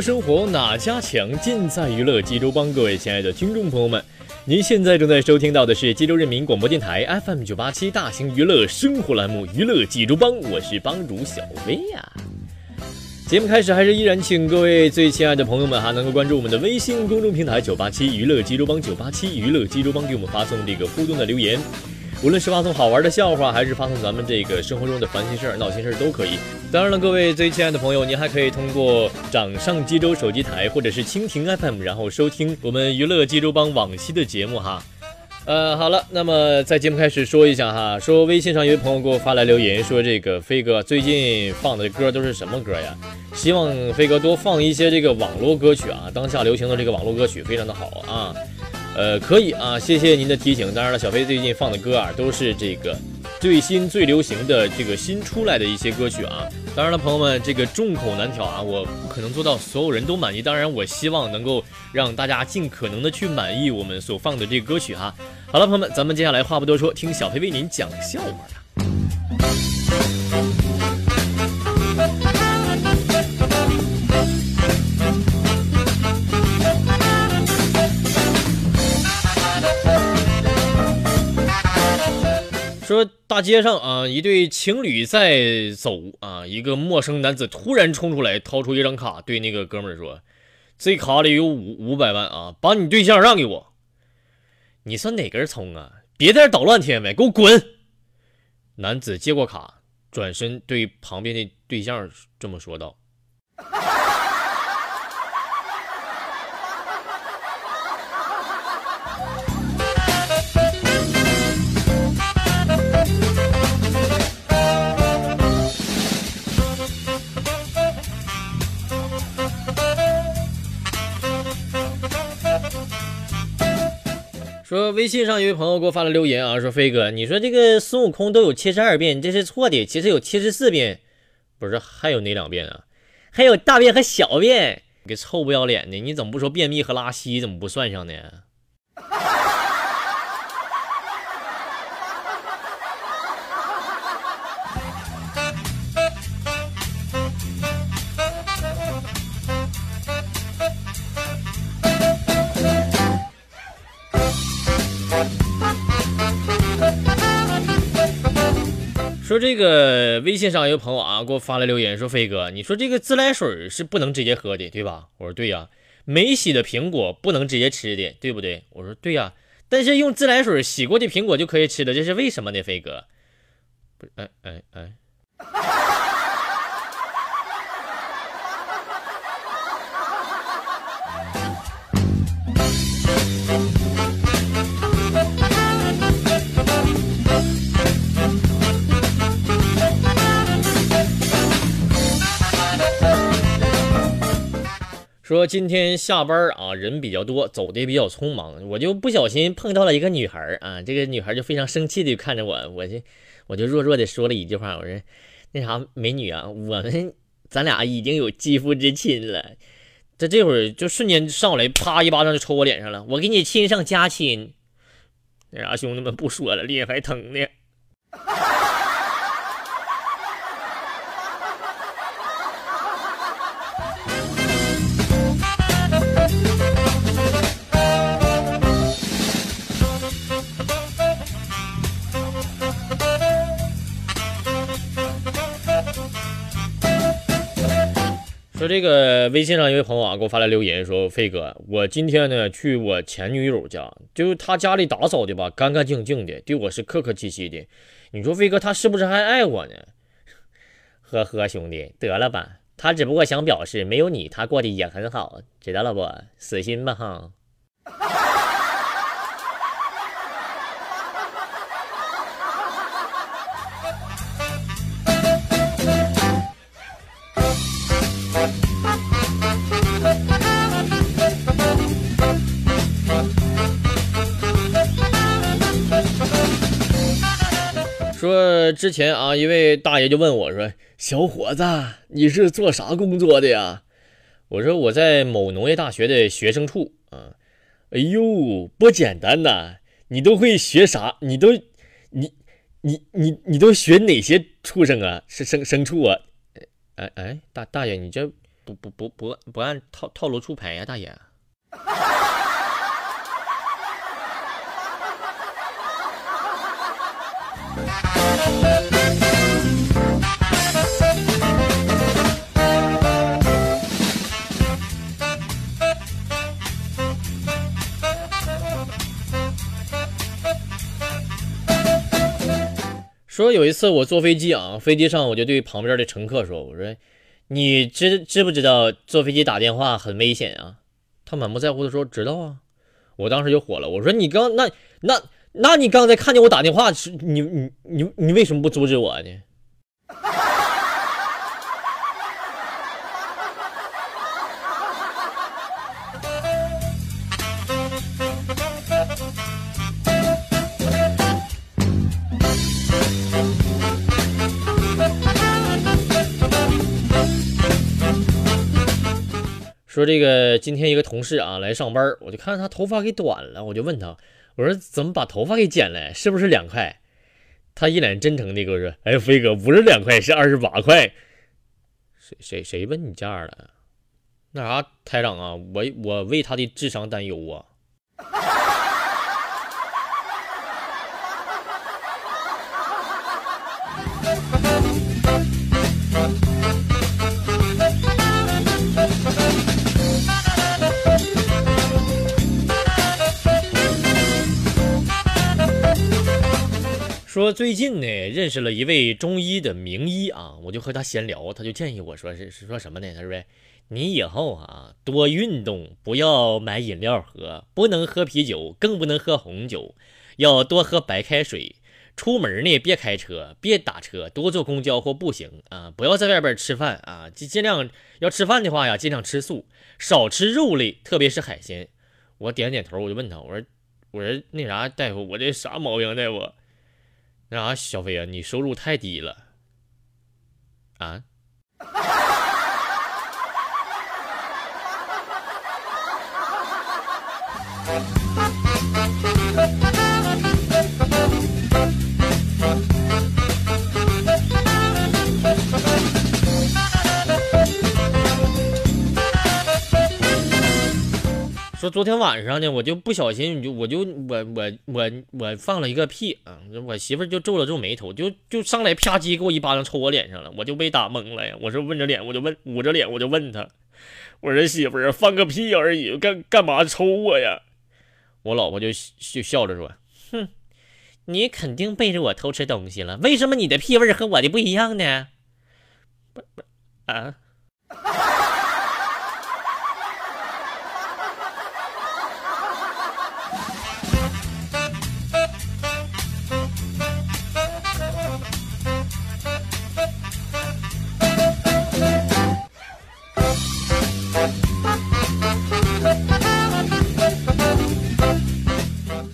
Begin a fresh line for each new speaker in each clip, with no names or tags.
生活哪家强？尽在娱乐济州帮。各位亲爱的听众朋友们，您现在正在收听到的是济州人民广播电台 FM 九八七大型娱乐生活栏目《娱乐济州帮》，我是帮主小薇呀。节目开始还是依然请各位最亲爱的朋友们哈，能够关注我们的微信公众平台九八七娱乐济州帮九八七娱乐济州帮，给我们发送这个互动的留言。无论是发送好玩的笑话，还是发送咱们这个生活中的烦心事儿、闹心事儿都可以。当然了，各位最亲爱的朋友，您还可以通过掌上济州手机台或者是蜻蜓 FM，然后收听我们娱乐济州帮往期的节目哈。呃，好了，那么在节目开始说一下哈，说微信上有位朋友给我发来留言，说这个飞哥最近放的歌都是什么歌呀？希望飞哥多放一些这个网络歌曲啊，当下流行的这个网络歌曲非常的好啊。呃，可以啊，谢谢您的提醒。当然了，小飞最近放的歌啊，都是这个最新最流行的这个新出来的一些歌曲啊。当然了，朋友们，这个众口难调啊，我不可能做到所有人都满意。当然，我希望能够让大家尽可能的去满意我们所放的这个歌曲哈。好了，朋友们，咱们接下来话不多说，听小飞为您讲笑话了。说大街上啊，一对情侣在走啊，一个陌生男子突然冲出来，掏出一张卡，对那个哥们儿说：“这卡里有五五百万啊，把你对象让给我。”你算哪根葱啊？别在这捣乱听见没，给我滚！男子接过卡，转身对旁边的对象这么说道。说微信上一位朋友给我发了留言啊，说飞哥，你说这个孙悟空都有七十二变，这是错的，其实有七十四变，不是还有哪两变啊？还有大便和小便，你个臭不要脸的，你怎么不说便秘和拉稀，怎么不算上呢？说这个微信上一个朋友啊，给我发来留言说：“飞哥，你说这个自来水是不能直接喝的，对吧？”我说：“对呀。”没洗的苹果不能直接吃的，对不对？我说：“对呀。”但是用自来水洗过的苹果就可以吃的，这是为什么呢？飞哥，不是，哎哎哎。说今天下班啊，人比较多，走的也比较匆忙，我就不小心碰到了一个女孩啊，这个女孩就非常生气的看着我，我就我就弱弱的说了一句话，我说那啥美女啊，我们咱俩已经有肌肤之亲了，在这会儿就瞬间上来，啪一巴掌就抽我脸上了，我给你亲上加亲，那啥兄弟们不说了，脸还疼呢。说这个微信上一位朋友啊给我发来留言说：“飞哥，我今天呢去我前女友家，就是他家里打扫的吧，干干净净的，对我是客客气气的。你说飞哥他是不是还爱我呢？” 呵呵，兄弟，得了吧，他只不过想表示没有你他过得也很好，知道了不？死心吧哈。说之前啊，一位大爷就问我说：“小伙子，你是做啥工作的呀？”我说：“我在某农业大学的学生处啊。”哎呦，不简单呐！你都会学啥？你都，你，你，你，你都学哪些畜生啊？是牲牲畜啊？哎哎，大大爷，你这不不不不不按套套路出牌呀，大爷。说有一次我坐飞机啊，飞机上我就对旁边的乘客说：“我说，你知知不知道坐飞机打电话很危险啊？”他满不在乎的说：“知道啊。”我当时就火了，我说：“你刚那那那你刚才看见我打电话是？你你你你为什么不阻止我呢？”说这个今天一个同事啊来上班，我就看他头发给短了，我就问他，我说怎么把头发给剪了？是不是两块？他一脸真诚的跟我说：“哎，飞哥不是两块，是二十八块。”谁谁谁问你价了？那啥，台长啊，我我为他的智商担忧啊。说最近呢，认识了一位中医的名医啊，我就和他闲聊，他就建议我说是是说什么呢？他说你以后啊多运动，不要买饮料喝，不能喝啤酒，更不能喝红酒，要多喝白开水。出门呢别开车，别打车，多坐公交或步行啊，不要在外边吃饭啊，尽尽量要吃饭的话呀，尽量吃素，少吃肉类，特别是海鲜。我点点头，我就问他，我说我说那啥大夫，我这啥毛病，大夫？那啥，小飞啊，你收入太低了啊！昨天晚上呢，我就不小心，就我就我我我我放了一个屁啊！我媳妇就皱了皱眉头，就就上来啪叽给我一巴掌抽我脸上了，我就被打懵了呀！我说问着脸，我就问捂着脸，我就问他，我说媳妇儿放个屁而已，干干嘛抽我呀？我老婆就就笑着说，哼，你肯定背着我偷吃东西了，为什么你的屁味和我的不一样呢？不不啊？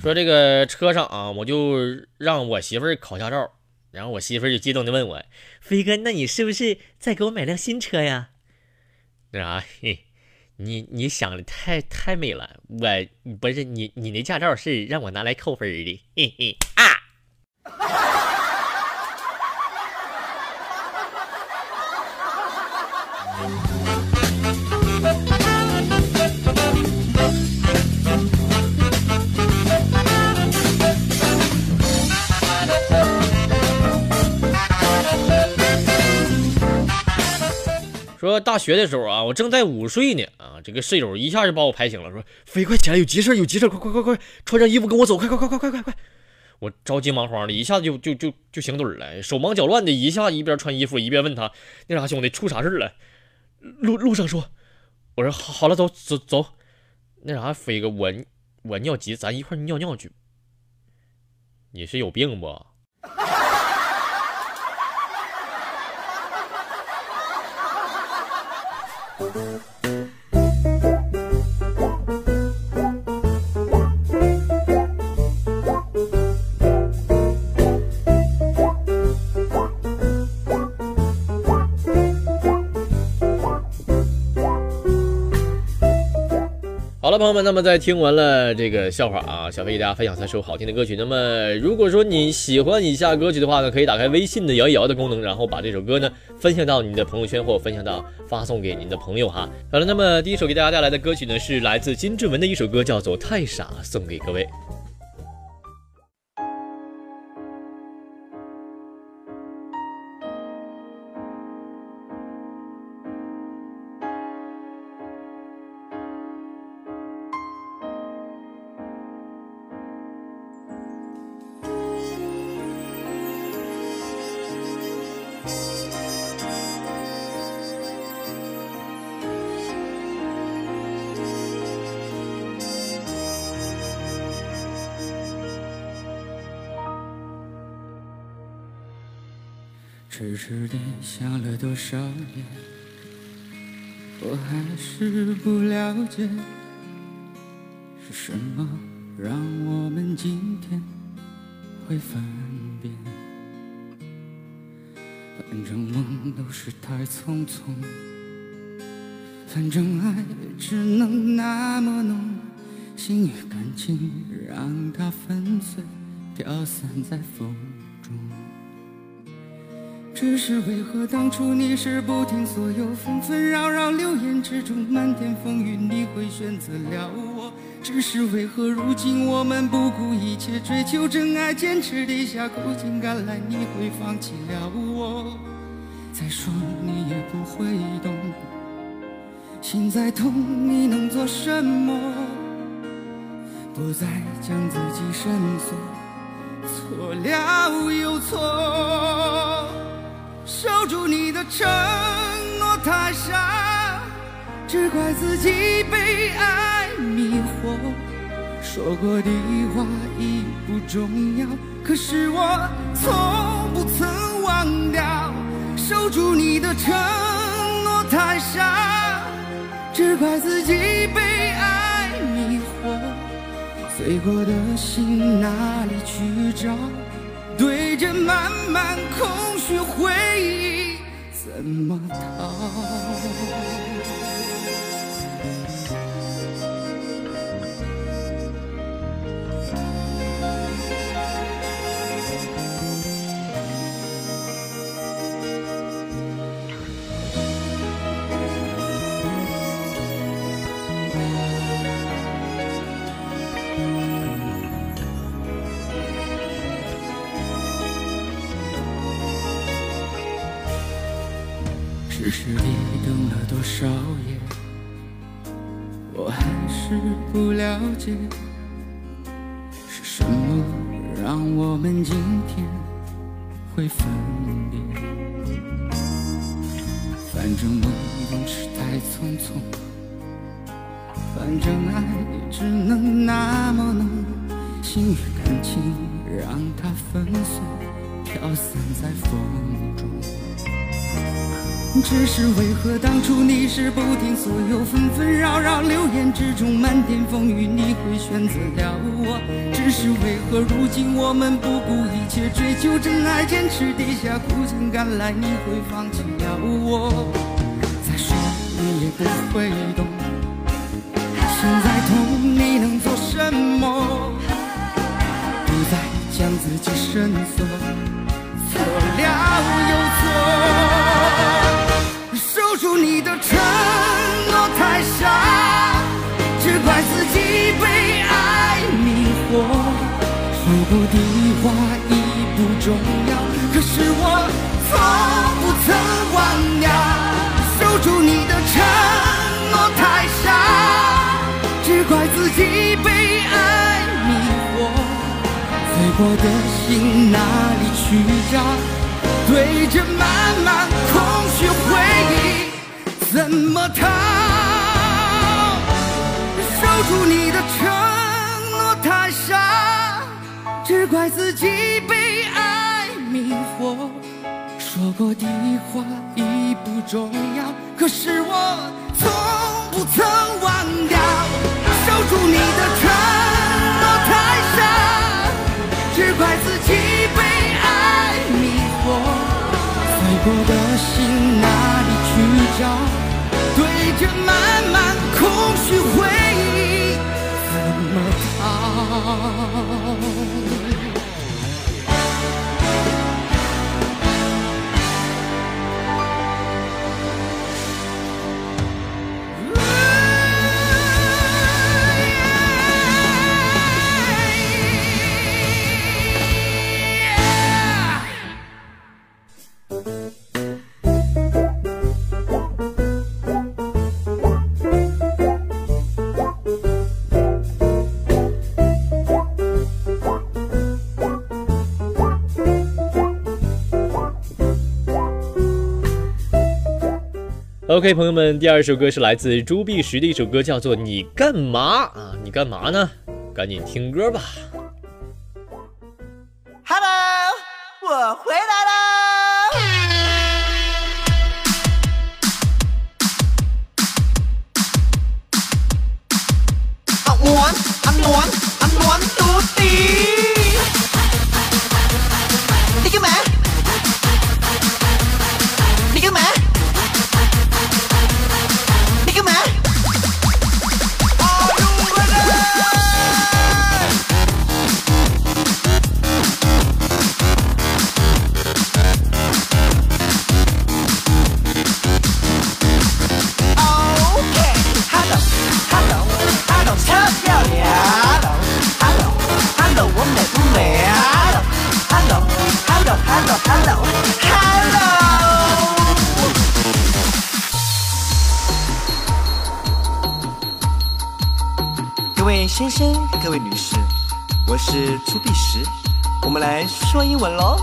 说这个车上啊，我就让我媳妇儿考驾照，然后我媳妇儿就激动的问我，飞哥，那你是不是在给我买辆新车呀？那啥，嘿，你你想的太太美了，我不是，你你那驾照是让我拿来扣分的，嘿嘿。啊。哈哈哈哈。说大学的时候啊，我正在午睡呢啊，这个室友一下就把我拍醒了，说飞快起来，有急事有急事快快快快，穿上衣服跟我走，快快快快快快快！我着急忙慌的，一下子就就就就醒盹了，手忙脚乱的，一下一边穿衣服一边问他，那啥兄弟出啥事了？路路上说，我说好好了，走走走，那啥飞哥，我我尿急，咱一块尿尿去。你是有病不？好了，朋友们，那么在听完了这个笑话啊，小飞给大家分享三首好听的歌曲。那么，如果说你喜欢以下歌曲的话呢，可以打开微信的摇一摇的功能，然后把这首歌呢分享到你的朋友圈或分享到发送给您的朋友哈。好了，那么第一首给大家带来的歌曲呢，是来自金志文的一首歌，叫做《太傻》，送给各位。
痴痴地想了多少年，我还是不了解，是什么让我们今天会分别。反正梦都是太匆匆，反正爱也只能那么浓，心与感情让它粉碎，飘散在风中。只是为何当初你是不听所有纷纷扰扰流言之中漫天风雨，你会选择了我？只是为何如今我们不顾一切追求真爱，坚持地下苦尽甘来，你会放弃了我？再说你也不会懂，心再痛你能做什么？不再将自己深锁，错了又错。守住你的承诺太傻，只怪自己被爱迷惑。说过的话已不重要，可是我从不曾忘掉。守住你的承诺太傻，只怪自己被爱迷惑。碎过的心哪里去找？对着满满空去回忆，怎么逃？痴痴地等了多少夜，我还是不了解，是什么让我们今天会分别？反正梦总是太匆匆，反正爱也只能那么浓，心与感情让它粉碎，飘散在风中。只是为何当初你是不听所有纷纷扰扰流言之中漫天风雨，你会选择了我？只是为何如今我们不顾一切追求真爱，坚持地下苦尽甘来，你会放弃了我？再说你也不会懂，心再痛你能做什么？不再将自己深锁，错了又错。我的话已不重要，可是我从不曾忘掉。守住你的承诺太傻，只怪自己被爱迷惑。醉过的心哪里去找？对着满满空虚回忆，怎么逃？守住你的。怪自己被爱迷惑，说过的话已不重要，可是我从不曾忘掉，守住你的承诺。
OK，朋友们，第二首歌是来自朱碧石的一首歌，叫做《你干嘛啊？你干嘛呢？赶紧听歌吧。
Hello，我回来了。Do you mind? 稳喽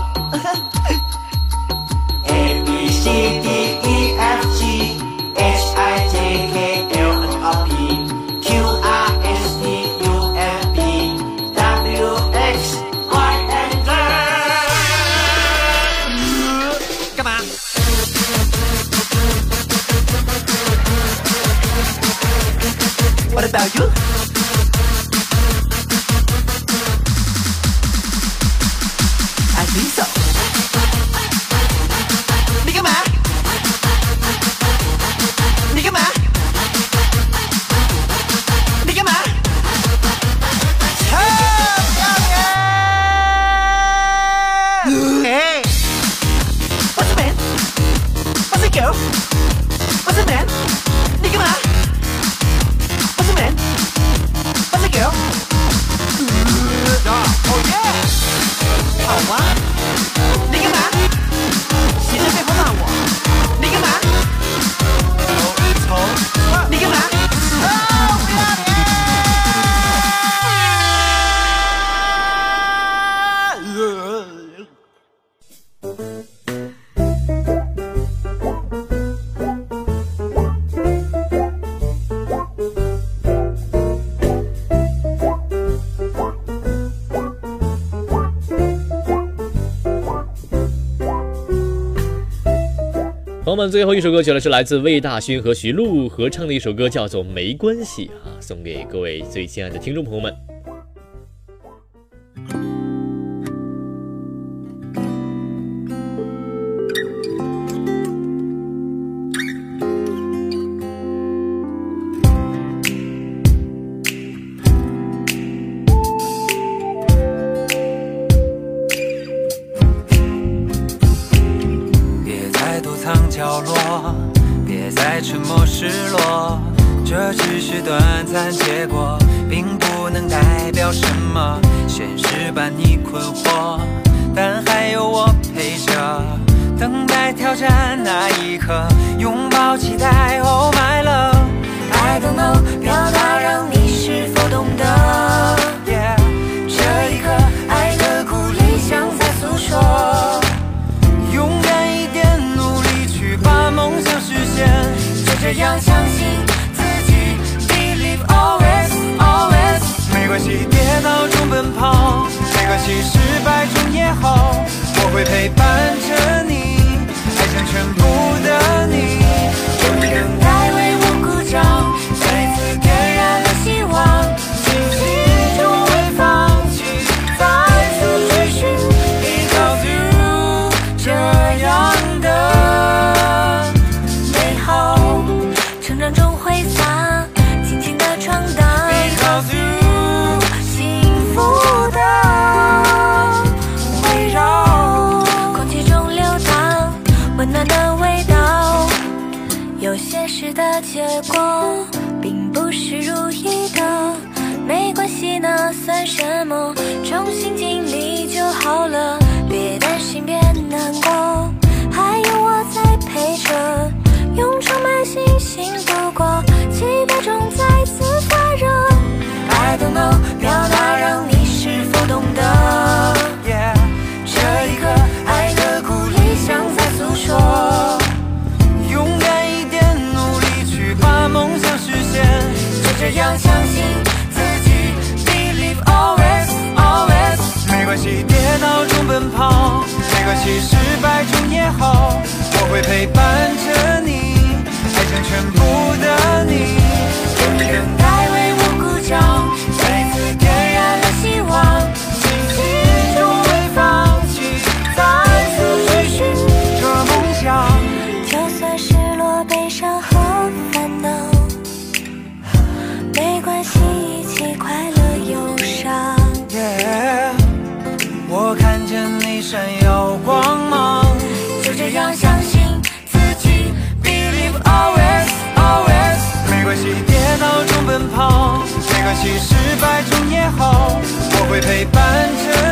最后一首歌曲了是来自魏大勋和徐璐合唱的一首歌叫做没关系啊送给各位最亲爱的听众朋友们。
表达让你是否懂得？这一刻，爱的鼓
励像在诉说。勇敢一点，努力
去
把梦想实现。就这样相信自己，Believe always always。
没关系，跌倒中奔跑。没关系，失败中也好。我会陪。
了，别担心，别难过，还有我在陪着，用充满信心度过，期待中再次发热。I don't know，表达让你是否懂得？这一刻，爱的鼓励像在诉说。
勇敢一点，努力去把梦想实现。
就这样相信自己，Believe always always。
没关系，可惜，失败中也好，我会陪伴着你，爱上全部的你。陪伴着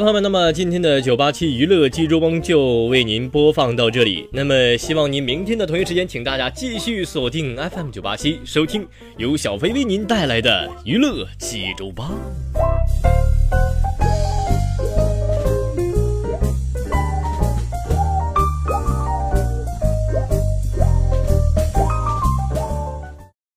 朋友们，那么今天的九八七娱乐济州帮就为您播放到这里。那么希望您明天的同一时间，请大家继续锁定 FM 九八七，收听由小飞为您带来的娱乐济州帮。